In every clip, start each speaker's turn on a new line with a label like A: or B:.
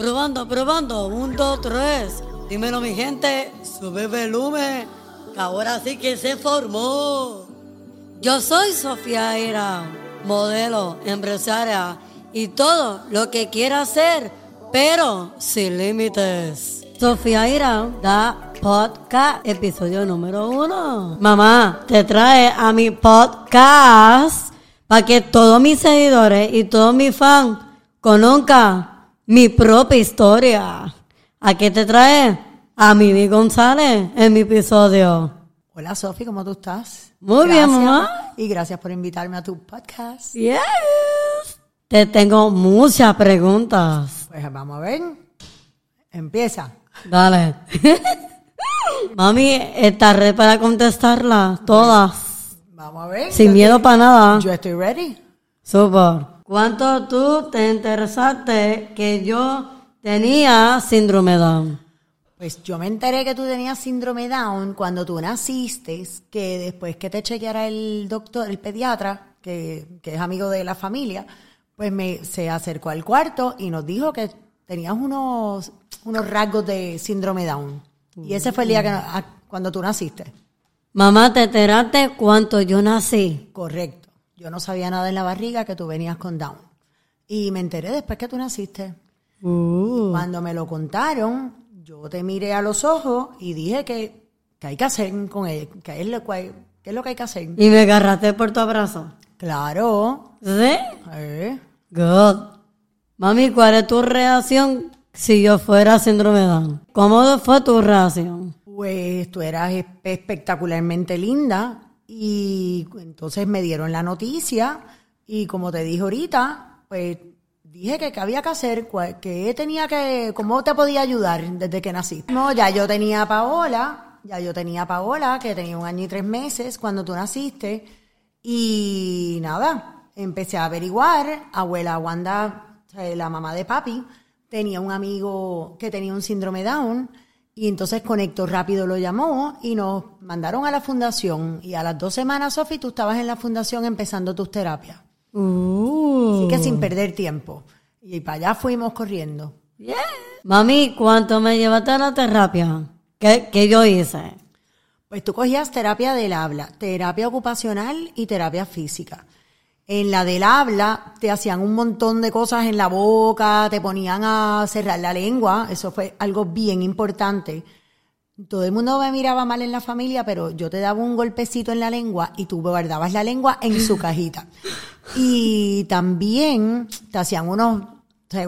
A: Probando, probando. Un, dos, tres. Dímelo, mi gente. Sube volumen. Que ahora sí que se formó. Yo soy Sofía Ira, modelo, empresaria y todo lo que quiera hacer, pero sin límites. Sofía Ira da podcast, episodio número uno. Mamá, te trae a mi podcast para que todos mis seguidores y todos mis fans conozcan mi propia historia. ¿A qué te trae? A Mimi González en mi episodio.
B: Hola Sofi, ¿cómo tú estás?
A: Muy bien, mamá.
B: Y gracias por invitarme a tu podcast.
A: Yes. Te tengo muchas preguntas.
B: Pues vamos a ver. Empieza.
A: Dale. Mami, ¿estás ready para contestarlas todas?
B: Vamos a ver.
A: Sin miedo para nada.
B: Yo estoy ready.
A: Super. ¿Cuánto tú te interesaste que yo tenía síndrome Down?
B: Pues yo me enteré que tú tenías síndrome Down cuando tú naciste, que después que te chequeara el doctor, el pediatra, que, que es amigo de la familia, pues me se acercó al cuarto y nos dijo que tenías unos, unos rasgos de síndrome Down. Y ese fue el día que, a- cuando tú naciste.
A: Mamá, ¿te enteraste cuánto yo nací?
B: Correcto. Yo no sabía nada en la barriga que tú venías con Down. Y me enteré después que tú naciste.
A: Uh.
B: Cuando me lo contaron, yo te miré a los ojos y dije que, que hay que hacer con él, que es lo que, es lo que hay que hacer.
A: Y me agarraste por tu abrazo.
B: Claro.
A: ¿Sí?
B: Eh,
A: Good. Mami, ¿cuál es tu reacción si yo fuera síndrome Down? ¿Cómo fue tu reacción?
B: Pues tú eras espe- espectacularmente linda y entonces me dieron la noticia y como te dije ahorita, pues dije que qué había que hacer, que tenía que, cómo te podía ayudar desde que nací. No, ya yo tenía a Paola, ya yo tenía a Paola, que tenía un año y tres meses cuando tú naciste y nada, empecé a averiguar, abuela Wanda, sea, la mamá de papi, tenía un amigo que tenía un síndrome Down y entonces Conecto Rápido lo llamó y nos mandaron a la fundación. Y a las dos semanas, Sofi, tú estabas en la fundación empezando tus terapias.
A: Uh.
B: Así que sin perder tiempo. Y para allá fuimos corriendo.
A: Mami, ¿cuánto me llevaste a la terapia? ¿Qué, qué yo hice?
B: Pues tú cogías terapia del habla, terapia ocupacional y terapia física. En la del habla te hacían un montón de cosas en la boca, te ponían a cerrar la lengua, eso fue algo bien importante. Todo el mundo me miraba mal en la familia, pero yo te daba un golpecito en la lengua y tú guardabas la lengua en su cajita. Y también te hacían unos,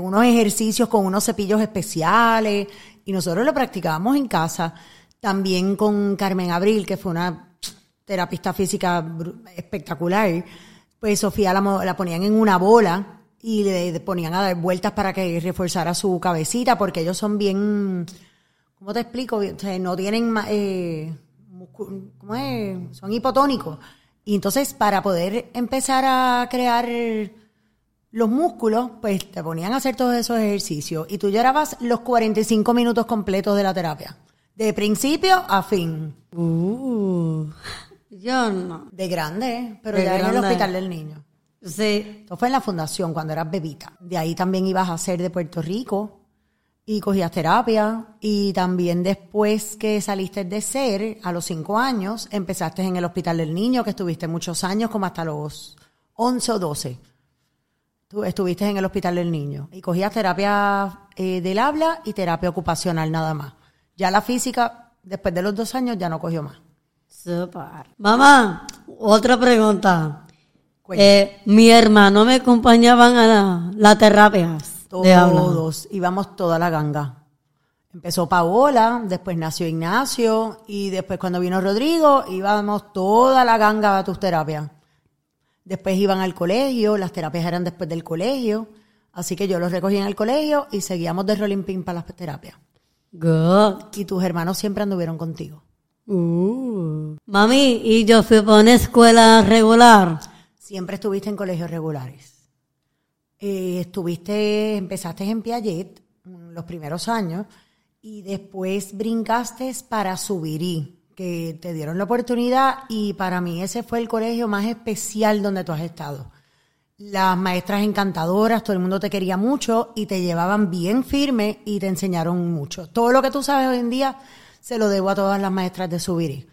B: unos ejercicios con unos cepillos especiales y nosotros lo practicábamos en casa. También con Carmen Abril, que fue una terapista física espectacular. Pues Sofía la, la ponían en una bola y le ponían a dar vueltas para que reforzara su cabecita, porque ellos son bien, ¿cómo te explico? No tienen, eh, ¿cómo es? Son hipotónicos. Y entonces, para poder empezar a crear los músculos, pues te ponían a hacer todos esos ejercicios. Y tú llorabas los 45 minutos completos de la terapia. De principio a fin.
A: Uh. Yo no.
B: De grande, pero
A: De
B: ya en el
A: grande.
B: hospital del niño.
A: Sí.
B: Esto fue en la fundación cuando eras bebita. De ahí también ibas a ser de Puerto Rico y cogías terapia. Y también después que saliste de ser, a los cinco años, empezaste en el hospital del niño, que estuviste muchos años, como hasta los 11 o 12. Tú estuviste en el hospital del niño y cogías terapia eh, del habla y terapia ocupacional nada más. Ya la física, después de los dos años, ya no cogió más.
A: Super. Mamá, otra pregunta. Eh, mi hermano me acompañaban a la, las terapias de.
B: Todos, íbamos toda la ganga. Empezó Paola, después nació Ignacio y después cuando vino Rodrigo íbamos toda la ganga a tus terapias. Después iban al colegio, las terapias eran después del colegio, así que yo los recogí en el colegio y seguíamos de rolling pin para las terapias.
A: Good.
B: Y tus hermanos siempre anduvieron contigo.
A: Uh. Mami, y yo fui para una escuela regular.
B: Siempre estuviste en colegios regulares. Eh, estuviste, empezaste en Piaget mm, los primeros años y después brincaste para Subirí, que te dieron la oportunidad y para mí ese fue el colegio más especial donde tú has estado. las maestras encantadoras, todo el mundo te quería mucho y te llevaban bien firme y te enseñaron mucho. Todo lo que tú sabes hoy en día se lo debo a todas las maestras de Subiri.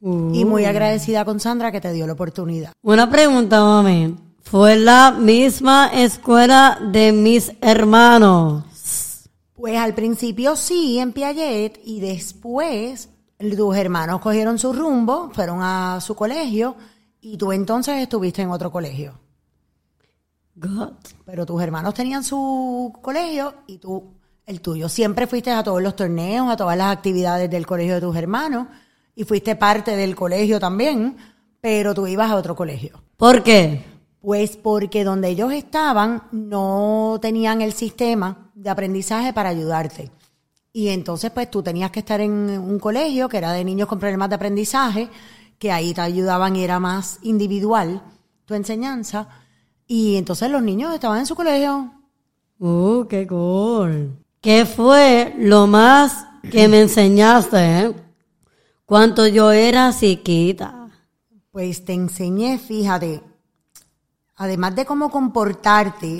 B: Y muy agradecida con Sandra que te dio la oportunidad.
A: Una pregunta, mami. ¿Fue la misma escuela de mis hermanos?
B: Pues al principio sí, en Piaget, y después tus hermanos cogieron su rumbo, fueron a su colegio, y tú entonces estuviste en otro colegio.
A: God.
B: Pero tus hermanos tenían su colegio y tú el tuyo. Siempre fuiste a todos los torneos, a todas las actividades del colegio de tus hermanos, y fuiste parte del colegio también, pero tú ibas a otro colegio.
A: ¿Por qué?
B: Pues porque donde ellos estaban no tenían el sistema de aprendizaje para ayudarte. Y entonces pues tú tenías que estar en un colegio que era de niños con problemas de aprendizaje, que ahí te ayudaban y era más individual tu enseñanza. Y entonces los niños estaban en su colegio.
A: Uh, qué cool. ¿Qué fue lo más que me enseñaste eh? yo era chiquita?
B: Pues te enseñé, fíjate, además de cómo comportarte,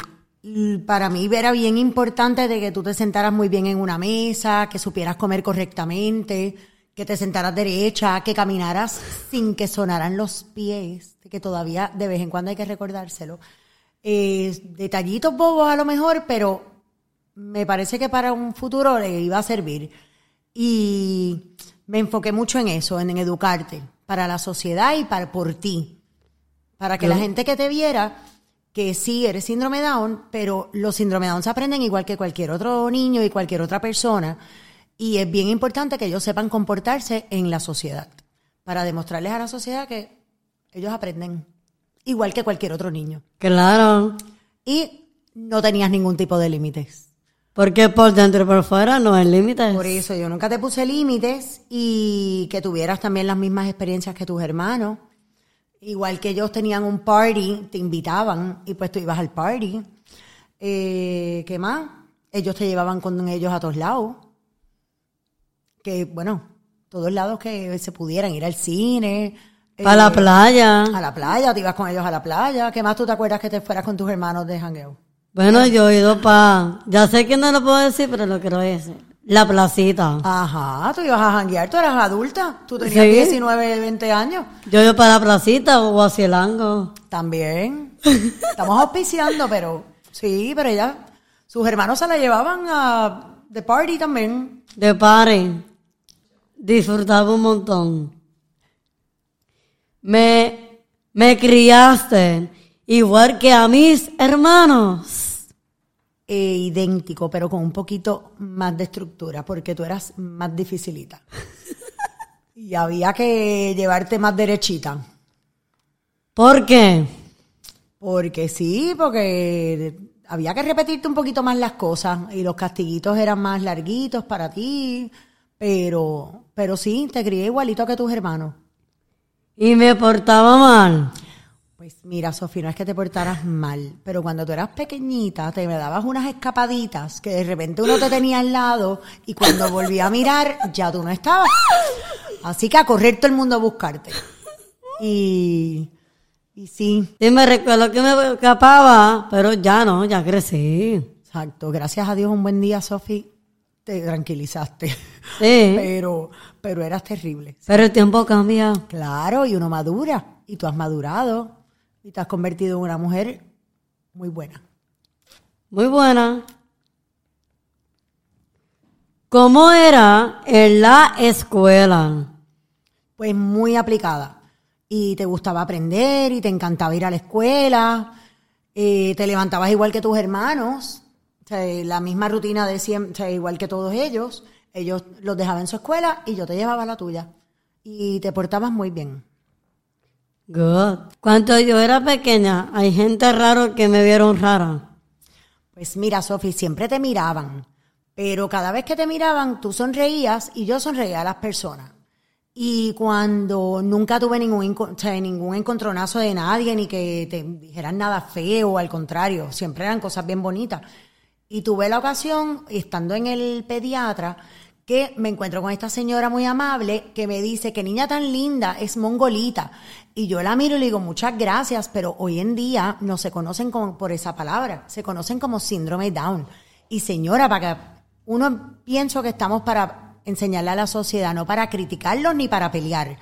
B: para mí era bien importante de que tú te sentaras muy bien en una mesa, que supieras comer correctamente, que te sentaras derecha, que caminaras sin que sonaran los pies, que todavía de vez en cuando hay que recordárselo. Eh, detallitos bobos a lo mejor, pero me parece que para un futuro le iba a servir. Y me enfoqué mucho en eso, en, en educarte, para la sociedad y para por ti. Para que la gente que te viera, que sí eres síndrome Down, pero los síndrome Down se aprenden igual que cualquier otro niño y cualquier otra persona. Y es bien importante que ellos sepan comportarse en la sociedad, para demostrarles a la sociedad que ellos aprenden igual que cualquier otro niño.
A: Claro.
B: Y no tenías ningún tipo de límites.
A: Porque por dentro y por fuera no hay límites.
B: Por eso yo nunca te puse límites y que tuvieras también las mismas experiencias que tus hermanos. Igual que ellos tenían un party, te invitaban y pues tú ibas al party. Eh, ¿Qué más? Ellos te llevaban con ellos a todos lados. Que bueno, todos lados que se pudieran ir al cine.
A: Para la
B: eh,
A: playa.
B: A la playa, te ibas con ellos a la playa. ¿Qué más tú te acuerdas que te fueras con tus hermanos de jangueo?
A: Bueno, yo he ido para... Ya sé que no lo puedo decir, pero lo quiero decir. La placita.
B: Ajá, tú ibas a janguear, tú eras adulta. Tú tenías
A: Sí.
B: 19, 20 años.
A: Yo he ido para la placita o hacia el Ango.
B: También. Estamos auspiciando, pero sí, pero ella, sus hermanos se la llevaban a the party también.
A: De party. Disfrutaba un montón. Me, me criaste igual que a mis hermanos.
B: Eh, idéntico, pero con un poquito más de estructura, porque tú eras más dificilita. y había que llevarte más derechita.
A: ¿Por qué?
B: Porque sí, porque había que repetirte un poquito más las cosas y los castiguitos eran más larguitos para ti, pero, pero sí, te crié igualito que tus hermanos.
A: Y me portaba mal.
B: Pues mira, Sofía, no es que te portaras mal, pero cuando tú eras pequeñita te me dabas unas escapaditas que de repente uno te tenía al lado y cuando volví a mirar ya tú no estabas. Así que a correr todo el mundo a buscarte. Y, y sí,
A: Sí, me recuerdo que me escapaba, pero ya no, ya crecí.
B: exacto. Gracias a Dios un buen día, Sofi, te tranquilizaste.
A: Sí.
B: Pero, pero eras terrible.
A: Pero el tiempo cambia.
B: Claro, y uno madura. Y tú has madurado. Y te has convertido en una mujer muy buena.
A: Muy buena. ¿Cómo era en la escuela?
B: Pues muy aplicada. Y te gustaba aprender y te encantaba ir a la escuela. eh, te levantabas igual que tus hermanos. O sea, la misma rutina de siempre, o sea, igual que todos ellos. Ellos los dejaban en su escuela y yo te llevaba a la tuya. Y te portabas muy bien.
A: Good. Cuando yo era pequeña, hay gente raro que me vieron rara.
B: Pues mira, Sofi, siempre te miraban, pero cada vez que te miraban, tú sonreías y yo sonreía a las personas. Y cuando nunca tuve ningún, o ningún encontronazo de nadie, ni que te dijeran nada feo, al contrario, siempre eran cosas bien bonitas. Y tuve la ocasión, estando en el pediatra, me encuentro con esta señora muy amable que me dice que niña tan linda es mongolita. Y yo la miro y le digo, muchas gracias, pero hoy en día no se conocen como, por esa palabra, se conocen como síndrome Down. Y señora, para que uno pienso que estamos para enseñarle a la sociedad, no para criticarlos ni para pelear.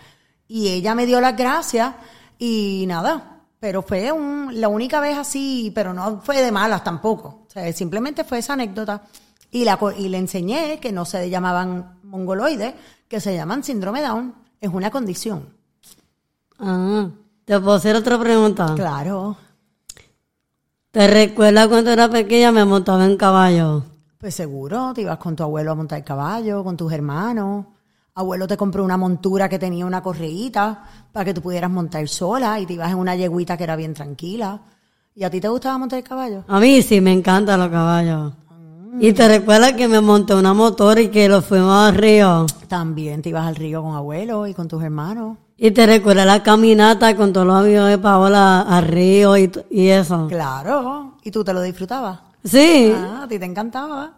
B: Y ella me dio las gracias y nada, pero fue la única vez así, pero no fue de malas tampoco. Simplemente fue esa anécdota. Y, la, y le enseñé que no se llamaban mongoloides, que se llaman síndrome Down. Es una condición.
A: Ah, ¿te puedo hacer otra pregunta?
B: Claro.
A: ¿Te recuerdas cuando era pequeña me montaba en caballo?
B: Pues seguro, te ibas con tu abuelo a montar caballo, con tus hermanos. Abuelo te compró una montura que tenía una correíta para que tú pudieras montar sola y te ibas en una yeguita que era bien tranquila. ¿Y a ti te gustaba montar el caballo?
A: A mí sí, me encantan los caballos. ¿Y te recuerdas que me monté una motor y que lo fuimos al río?
B: También te ibas al río con abuelo y con tus hermanos.
A: ¿Y te recuerdas la caminata con todos los amigos de Paola al río y, y eso?
B: Claro. ¿Y tú te lo disfrutabas?
A: Sí.
B: Ah, a ti te encantaba.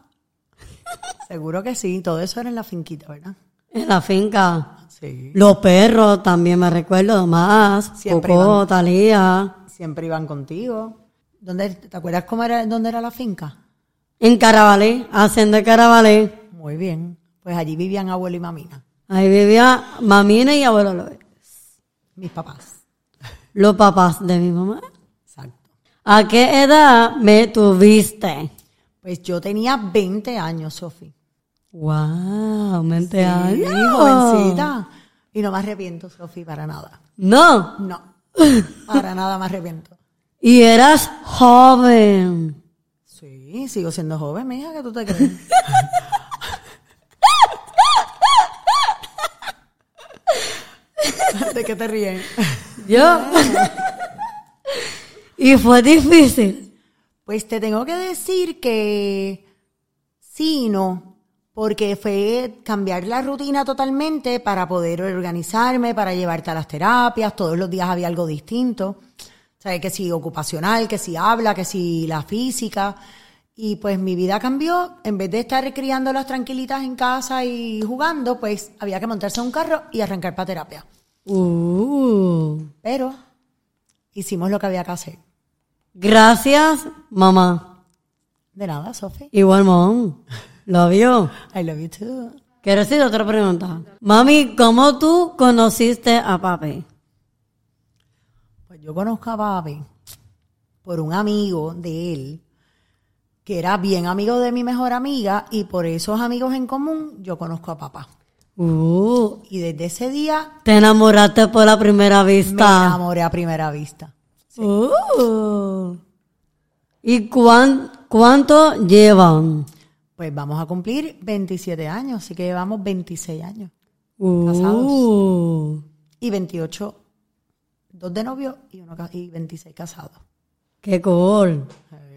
B: Seguro que sí. Todo eso era en la finquita, ¿verdad?
A: En la finca.
B: Sí.
A: Los perros también me recuerdo más.
B: Siempre
A: Coco,
B: iban.
A: Talía.
B: Siempre iban contigo. ¿Dónde, ¿Te acuerdas cómo era, dónde era la finca?
A: En Carabalí, Hacienda de Carabalí.
B: Muy bien. Pues allí vivían abuelo y mamina,
A: Ahí vivía mamina y abuelo Luis.
B: mis papás.
A: Los papás de mi mamá.
B: Exacto.
A: ¿A qué edad me tuviste?
B: Pues yo tenía 20 años, Sofi.
A: Wow, 20
B: Sí,
A: años.
B: jovencita. Y no me arrepiento, Sofi, para nada.
A: No.
B: No. Para nada me arrepiento.
A: Y eras joven.
B: Sí, sigo siendo joven, mija, que tú te crees. ¿De qué te ríen?
A: Yo. y fue difícil.
B: Pues te tengo que decir que sí y no, porque fue cambiar la rutina totalmente para poder organizarme, para llevarte a las terapias, todos los días había algo distinto. O sea, que si ocupacional, que si habla, que si la física. Y pues mi vida cambió, en vez de estar criándolas tranquilitas en casa y jugando, pues había que montarse a un carro y arrancar para terapia.
A: Uh.
B: Pero hicimos lo que había que hacer.
A: Gracias, mamá.
B: De nada, Sophie.
A: Igual, mom. Lo vio.
B: I love you too.
A: Quiero decir otra pregunta. Mami, ¿cómo tú conociste a papi?
B: Yo conozco a papi por un amigo de él, que era bien amigo de mi mejor amiga, y por esos amigos en común yo conozco a papá.
A: Uh.
B: Y desde ese día
A: Te enamoraste por la primera
B: me
A: vista.
B: enamoré a primera vista.
A: Uh. ¿Y cuán- cuánto llevan?
B: Pues vamos a cumplir 27 años, así que llevamos 26 años.
A: Uh.
B: Y 28, dos de novio y, uno, y 26 casados.
A: Qué cool.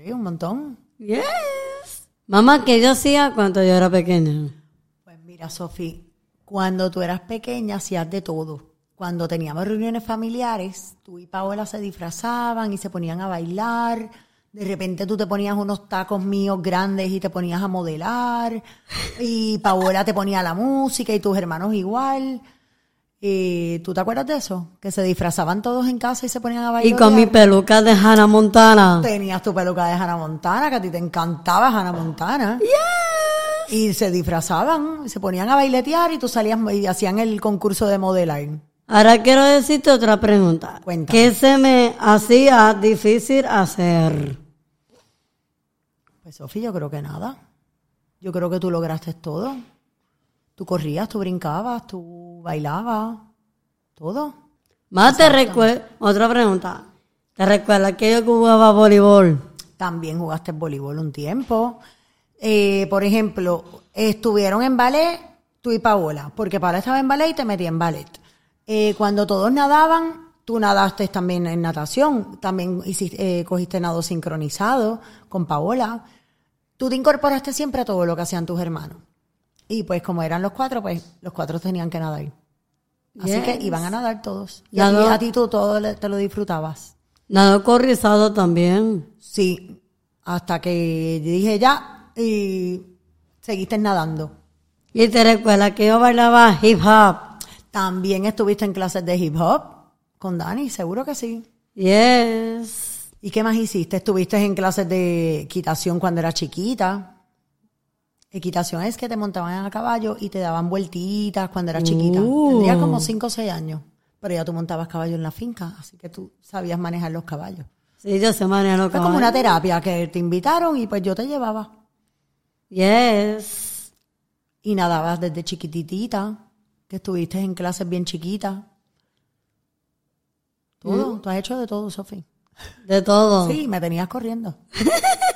B: Sí, un montón.
A: Yes. Mamá, ¿qué yo hacía cuando yo era pequeña?
B: Pues mira, Sofi, cuando tú eras pequeña hacías de todo. Cuando teníamos reuniones familiares, tú y Paola se disfrazaban y se ponían a bailar. De repente tú te ponías unos tacos míos grandes y te ponías a modelar. Y Paola te ponía la música y tus hermanos igual. Y, ¿Tú te acuerdas de eso? Que se disfrazaban todos en casa y se ponían a bailar.
A: Y con mi peluca de Hannah Montana.
B: Tenías tu peluca de Hannah Montana, que a ti te encantaba Hannah Montana. Y se disfrazaban, se ponían a bailetear y tú salías y hacían el concurso de modelar.
A: Ahora quiero decirte otra pregunta.
B: Cuéntame.
A: ¿Qué se me hacía difícil hacer?
B: Pues Sofía, yo creo que nada. Yo creo que tú lograste todo. Tú corrías, tú brincabas, tú bailabas, todo.
A: Más te recuerdo, otra pregunta. ¿Te recuerdas que yo jugaba voleibol?
B: También jugaste voleibol un tiempo. Eh, por ejemplo, estuvieron en ballet tú y Paola, porque Paola estaba en ballet y te metí en ballet. Eh, cuando todos nadaban, tú nadaste también en natación, también hiciste, eh, cogiste nado sincronizado con Paola. Tú te incorporaste siempre a todo lo que hacían tus hermanos. Y pues como eran los cuatro, pues los cuatro tenían que nadar. Así que iban a nadar todos. Y a ti, a ti tú todo le- te lo disfrutabas.
A: Nado corrizado también.
B: Sí, hasta que dije ya y seguiste nadando.
A: Y te recuerdas que yo bailaba hip hop.
B: También estuviste en clases de hip hop con Dani, seguro que sí.
A: Yes.
B: ¿Y qué más hiciste? ¿Estuviste en clases de equitación cuando era chiquita? Equitación es que te montaban a caballo y te daban vueltitas cuando eras chiquita.
A: Uh.
B: Tendrías como 5 o 6 años. Pero ya tú montabas caballo en la finca, así que tú sabías manejar los caballos.
A: Sí, yo sé manejar
B: Fue como una terapia que te invitaron y pues yo te llevaba.
A: Yes.
B: Y nadabas desde chiquititita, que estuviste en clases bien chiquitas. Todo, tú has hecho de todo, Sofi.
A: De todo.
B: Sí, me tenías corriendo.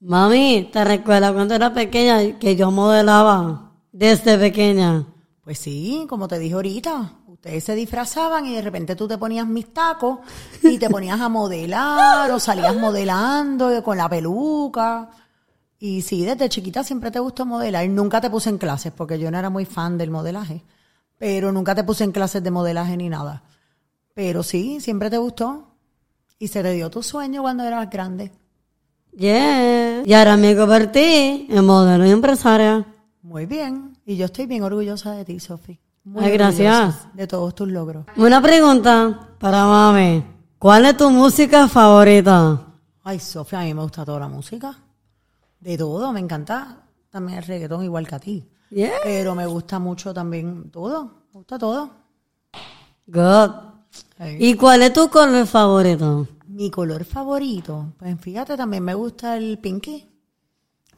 A: Mami, ¿te recuerdas cuando era pequeña que yo modelaba desde pequeña?
B: Pues sí, como te dije ahorita, ustedes se disfrazaban y de repente tú te ponías mis tacos y te ponías a modelar o salías modelando con la peluca. Y sí, desde chiquita siempre te gustó modelar. Nunca te puse en clases porque yo no era muy fan del modelaje. Pero nunca te puse en clases de modelaje ni nada. Pero sí, siempre te gustó. Y se te dio tu sueño cuando eras grande.
A: Y ahora me convertí en modelo y empresaria.
B: Muy bien. Y yo estoy bien orgullosa de ti, Sofi. Muy
A: Ay, gracias.
B: De todos tus logros.
A: Una pregunta para mami. ¿Cuál es tu música favorita?
B: Ay, Sofía, a mí me gusta toda la música. De todo, me encanta también el reggaetón igual que a ti.
A: Yeah.
B: Pero me gusta mucho también todo. Me gusta todo.
A: Good.
B: Ay.
A: ¿Y cuál es tu color favorito?
B: Mi color favorito, pues fíjate, también me gusta el pinky.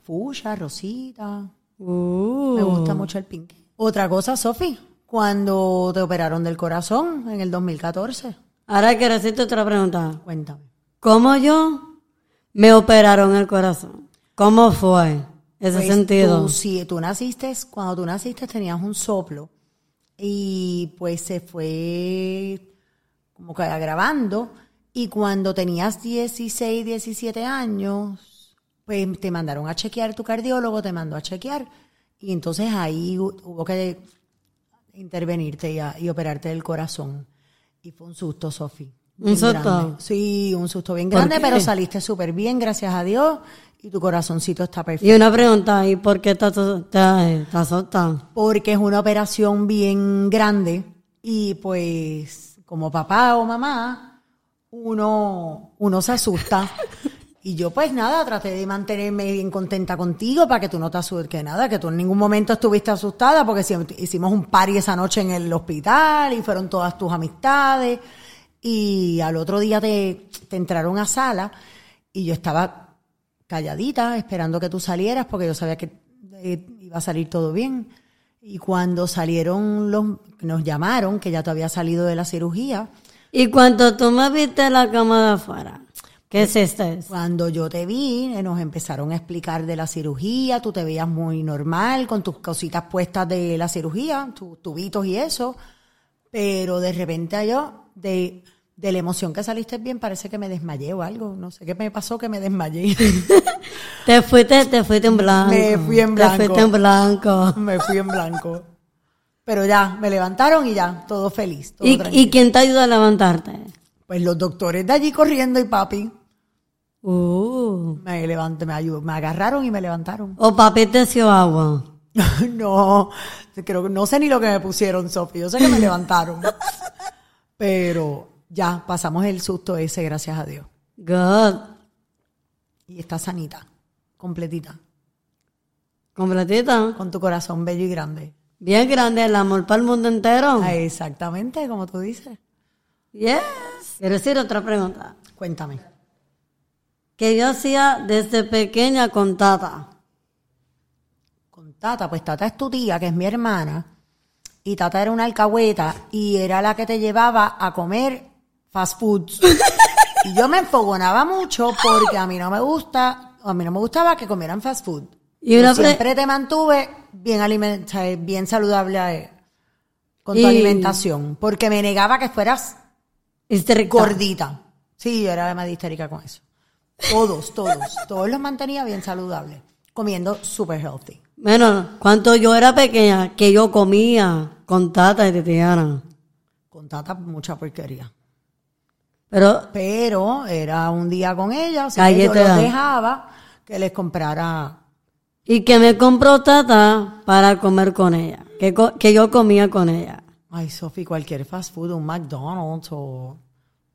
B: Fuchsia, rosita.
A: Uh.
B: Me gusta mucho el pinky. Otra cosa, Sofi, cuando te operaron del corazón en el 2014.
A: Ahora quiero hacerte otra pregunta.
B: Cuéntame.
A: ¿Cómo yo me operaron el corazón? ¿Cómo fue ese
B: Pues
A: sentido?
B: Tú, sí, tú naciste, cuando tú naciste tenías un soplo y pues se fue como que agravando y cuando tenías 16, 17 años, pues te mandaron a chequear, tu cardiólogo te mandó a chequear y entonces ahí hu- hubo que intervenirte y, a- y operarte del corazón. Y fue un susto, Sofi.
A: ¿Un
B: bien
A: susto?
B: grande. Sí, un susto bien
A: ¿Por
B: grande, pero saliste súper bien, gracias a Dios, y tu corazoncito está perfecto.
A: Y una pregunta, ¿y por qué estás solta?
B: porque es una operación bien grande y pues como papá o mamá uno uno se asusta y yo pues nada traté de mantenerme bien contenta contigo para que tú no te asustes que nada que tú en ningún momento estuviste asustada porque hicimos un party esa noche en el hospital y fueron todas tus amistades y al otro día te, te entraron a sala y yo estaba calladita, esperando que tú salieras, porque yo sabía que eh, iba a salir todo bien. Y cuando salieron los, nos llamaron, que ya te había salido de la cirugía,
A: Y cuando tú me viste en la cama de afuera, ¿qué es esto?
B: cuando yo te vi, eh, nos empezaron a explicar de la cirugía, tú te veías muy normal, con tus cositas puestas de la cirugía, tus tubitos y eso, pero de repente yo, de, de la emoción que saliste bien, parece que me desmayé o algo, no sé qué me pasó que me desmayé.
A: Te fuiste, te fuiste en blanco.
B: Me fui en
A: Te
B: blanco.
A: fuiste en blanco.
B: me fui en blanco. Pero ya, me levantaron y ya, todo feliz. todo
A: ¿Y. ¿Y quién te ayuda a levantarte?
B: Pues los doctores de allí corriendo y papi
A: Uh.
B: me levanté, me ayudó, me agarraron y me levantaron.
A: O papi te dio agua.
B: no, creo que no sé ni lo que me pusieron, Sofía. Yo sé que me levantaron. Pero ya pasamos el susto ese, gracias a Dios.
A: Good.
B: Y está sanita, completita,
A: Completita.
B: con tu corazón bello y grande.
A: Bien grande, el amor para el mundo entero.
B: Ah, Exactamente, como tú dices.
A: Yes. Quiero decir otra pregunta.
B: Cuéntame.
A: Que yo hacía desde pequeña con Tata.
B: Con Tata, pues Tata es tu tía, que es mi hermana, y Tata era una alcahueta y era la que te llevaba a comer fast foods. y yo me enfogonaba mucho porque a mí no me gusta, a mí no me gustaba que comieran fast food.
A: Y una pre-
B: siempre te mantuve bien aliment- o sea, bien saludable eh, con tu
A: Y-
B: alimentación, porque me negaba que fueras
A: Estricta.
B: gordita. Sí, yo era más histérica con eso. Todos, todos, todos los mantenía bien saludables, comiendo super healthy.
A: Bueno, cuando yo era pequeña, que yo comía con Tata y Titiana.
B: Con Tata mucha porquería.
A: Pero,
B: Pero era un día con ella, así que yo los dejaba que les comprara
A: y que me compró Tata para comer con ella, que, co- que yo comía con ella.
B: Ay, Sofi, cualquier fast food, un McDonald's o...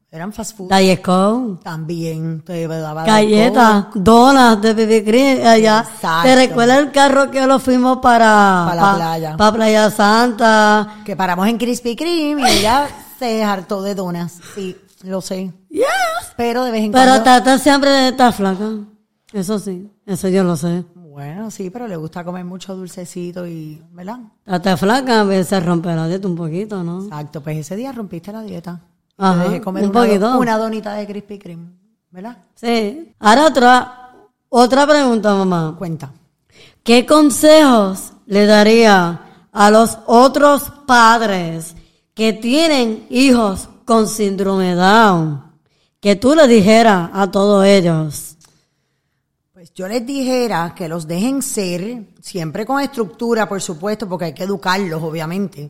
B: Eran fast food.
A: Diet Coke,
B: También te daba
A: galletas, donas de BB Cream allá.
B: Exacto.
A: ¿Te recuerdas el carro que lo fuimos para,
B: Pa la playa.
A: Para Playa Santa?
B: Que paramos en Krispy Kreme y ella se hartó de donas. Sí, lo sé.
A: Yes.
B: Pero de vez en
A: Pero
B: cuando...
A: Tata siempre está flaca. Eso sí, eso yo lo sé.
B: Bueno, sí, pero le gusta comer mucho dulcecito y... ¿Verdad?
A: Tata flaca a veces rompe la dieta un poquito, ¿no?
B: Exacto, pues ese día rompiste la dieta.
A: Ajá,
B: dejé comer
A: un
B: una,
A: poquito.
B: una donita de Krispy Kreme, ¿verdad?
A: Sí. Ahora otra, otra pregunta, mamá.
B: Cuenta.
A: ¿Qué consejos le daría a los otros padres que tienen hijos con síndrome Down? Que tú le dijeras a todos ellos.
B: Yo les dijera que los dejen ser, siempre con estructura, por supuesto, porque hay que educarlos, obviamente,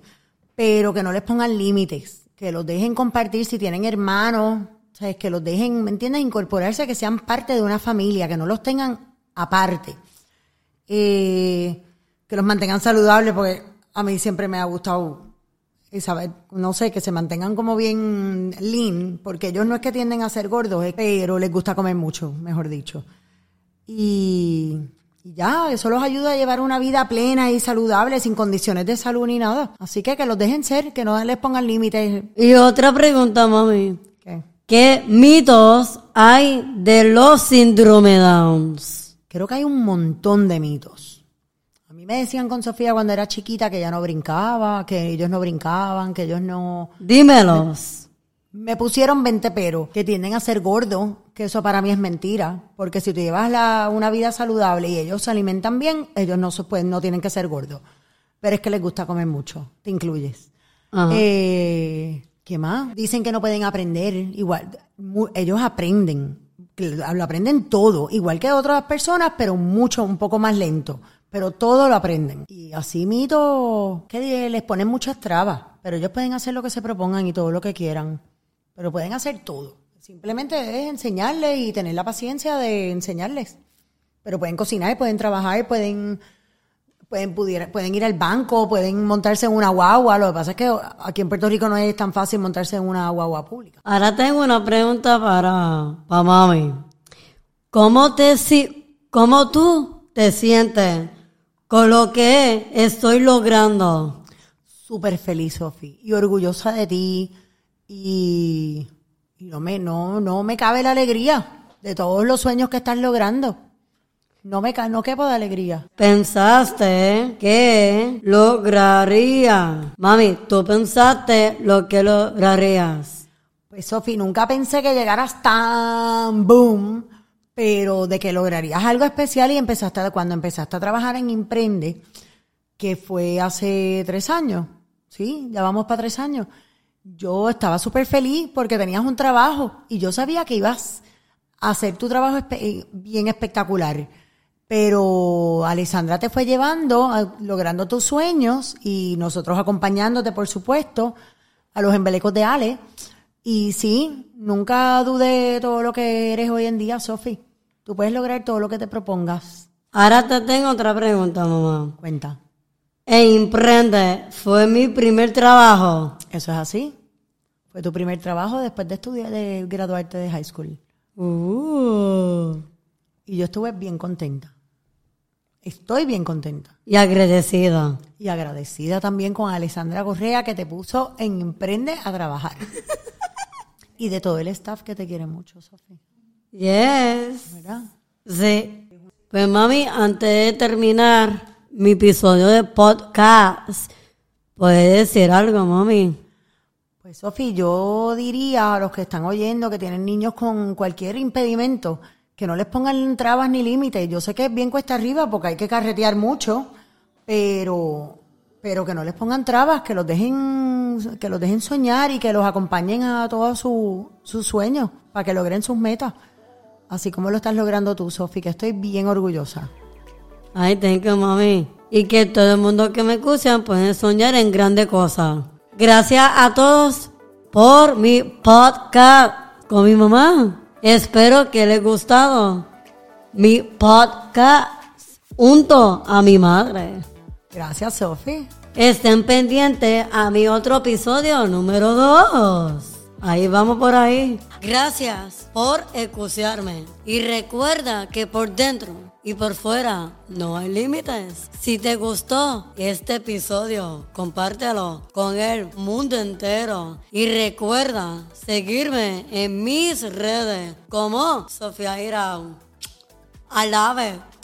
B: pero que no les pongan límites, que los dejen compartir si tienen hermanos, ¿sabes? que los dejen, ¿me entiendes? Incorporarse, que sean parte de una familia, que no los tengan aparte. Eh, que los mantengan saludables, porque a mí siempre me ha gustado y saber, no sé, que se mantengan como bien lean, porque ellos no es que tienden a ser gordos, pero les gusta comer mucho, mejor dicho. Y, y ya, eso los ayuda a llevar una vida plena y saludable, sin condiciones de salud ni nada. Así que que los dejen ser, que no les pongan límites.
A: Y otra pregunta, mami.
B: ¿Qué?
A: ¿Qué mitos hay de los síndrome Downs?
B: Creo que hay un montón de mitos. A mí me decían con Sofía cuando era chiquita que ella no brincaba, que ellos no brincaban, que ellos no...
A: Dímelos.
B: Me pusieron 20 pero, que tienden a ser gordos, que eso para mí es mentira, porque si tú llevas la- una vida saludable y ellos se alimentan bien, ellos no, se pueden, no tienen que ser gordos. Pero es que les gusta comer mucho, te incluyes. Eh, ¿Qué más? Dicen que no pueden aprender, igual, mu- ellos aprenden, lo aprenden todo, igual que otras personas, pero mucho, un poco más lento. Pero todo lo aprenden. Y así mito, que les ponen muchas trabas, pero ellos pueden hacer lo que se propongan y todo lo que quieran. Pero pueden hacer todo. Simplemente es enseñarles y tener la paciencia de enseñarles. Pero pueden cocinar, pueden trabajar, pueden pueden pudiera- pueden ir al banco, pueden montarse en una guagua. Lo que pasa es que aquí en Puerto Rico no es tan fácil montarse en una guagua pública.
A: Ahora tengo una pregunta para, para mami. ¿Cómo, te, ¿Cómo tú te sientes con lo que estoy logrando?
B: Súper feliz, Sofi, y orgullosa de ti. Y, y no, me, no, no me cabe la alegría de todos los sueños que estás logrando. No me ca- no quepo de alegría.
A: Pensaste que lograría. Mami, tú pensaste lo que lograrías.
B: Pues Sofi, nunca pensé que llegaras tan boom, pero de que lograrías algo especial y empezaste a- cuando empezaste a trabajar en Imprende, que fue hace tres años, sí, ya vamos para tres años. Yo estaba súper feliz porque tenías un trabajo y yo sabía que ibas a hacer tu trabajo eh, bien espectacular. Pero Alessandra te fue llevando, logrando tus sueños y nosotros acompañándote, por supuesto, a los embelecos de Ale. Y sí, nunca dudé de todo lo que eres hoy en día, Sofi. Tú puedes lograr todo lo que te propongas.
A: Ahora te tengo otra pregunta, mamá.
B: Cuenta.
A: E Imprende fue mi primer trabajo.
B: ¿Eso es así? Fue tu primer trabajo después de estudiar, de graduarte de high school.
A: Uh,
B: Y yo estuve bien contenta. Estoy bien contenta.
A: y agradecida.
B: Y agradecida también con Alessandra Correa que te puso en Emprende a trabajar. y de todo el staff que te quiere mucho, Sofi.
A: Yes.
B: ¿Verdad?
A: Sí. Pues mami, antes de terminar mi episodio de podcast, ¿puedes decir algo, mami?
B: Pues Sofi, yo diría a los que están oyendo que tienen niños con cualquier impedimento, que no les pongan trabas ni límites. Yo sé que es bien cuesta arriba porque hay que carretear mucho, pero, pero que no les pongan trabas, que los dejen, que los dejen soñar y que los acompañen a todos su- sus sueños para que logren sus metas. Así como lo estás logrando tú, Sofi, que estoy bien orgullosa.
A: Ay, thank you, mami. Y que todo el mundo que me escucha puede soñar en grandes cosas. Gracias a todos por mi podcast con mi mamá. Espero que les gustado mi podcast. junto a mi madre.
B: Gracias, Sofi.
A: Estén pendientes a mi otro episodio número 2. Ahí vamos por ahí. Gracias por escucharme. Y recuerda que por dentro y por fuera no hay límites. Si te gustó este episodio, compártelo con el mundo entero. Y recuerda seguirme en mis redes como Sofía Irao. I love it.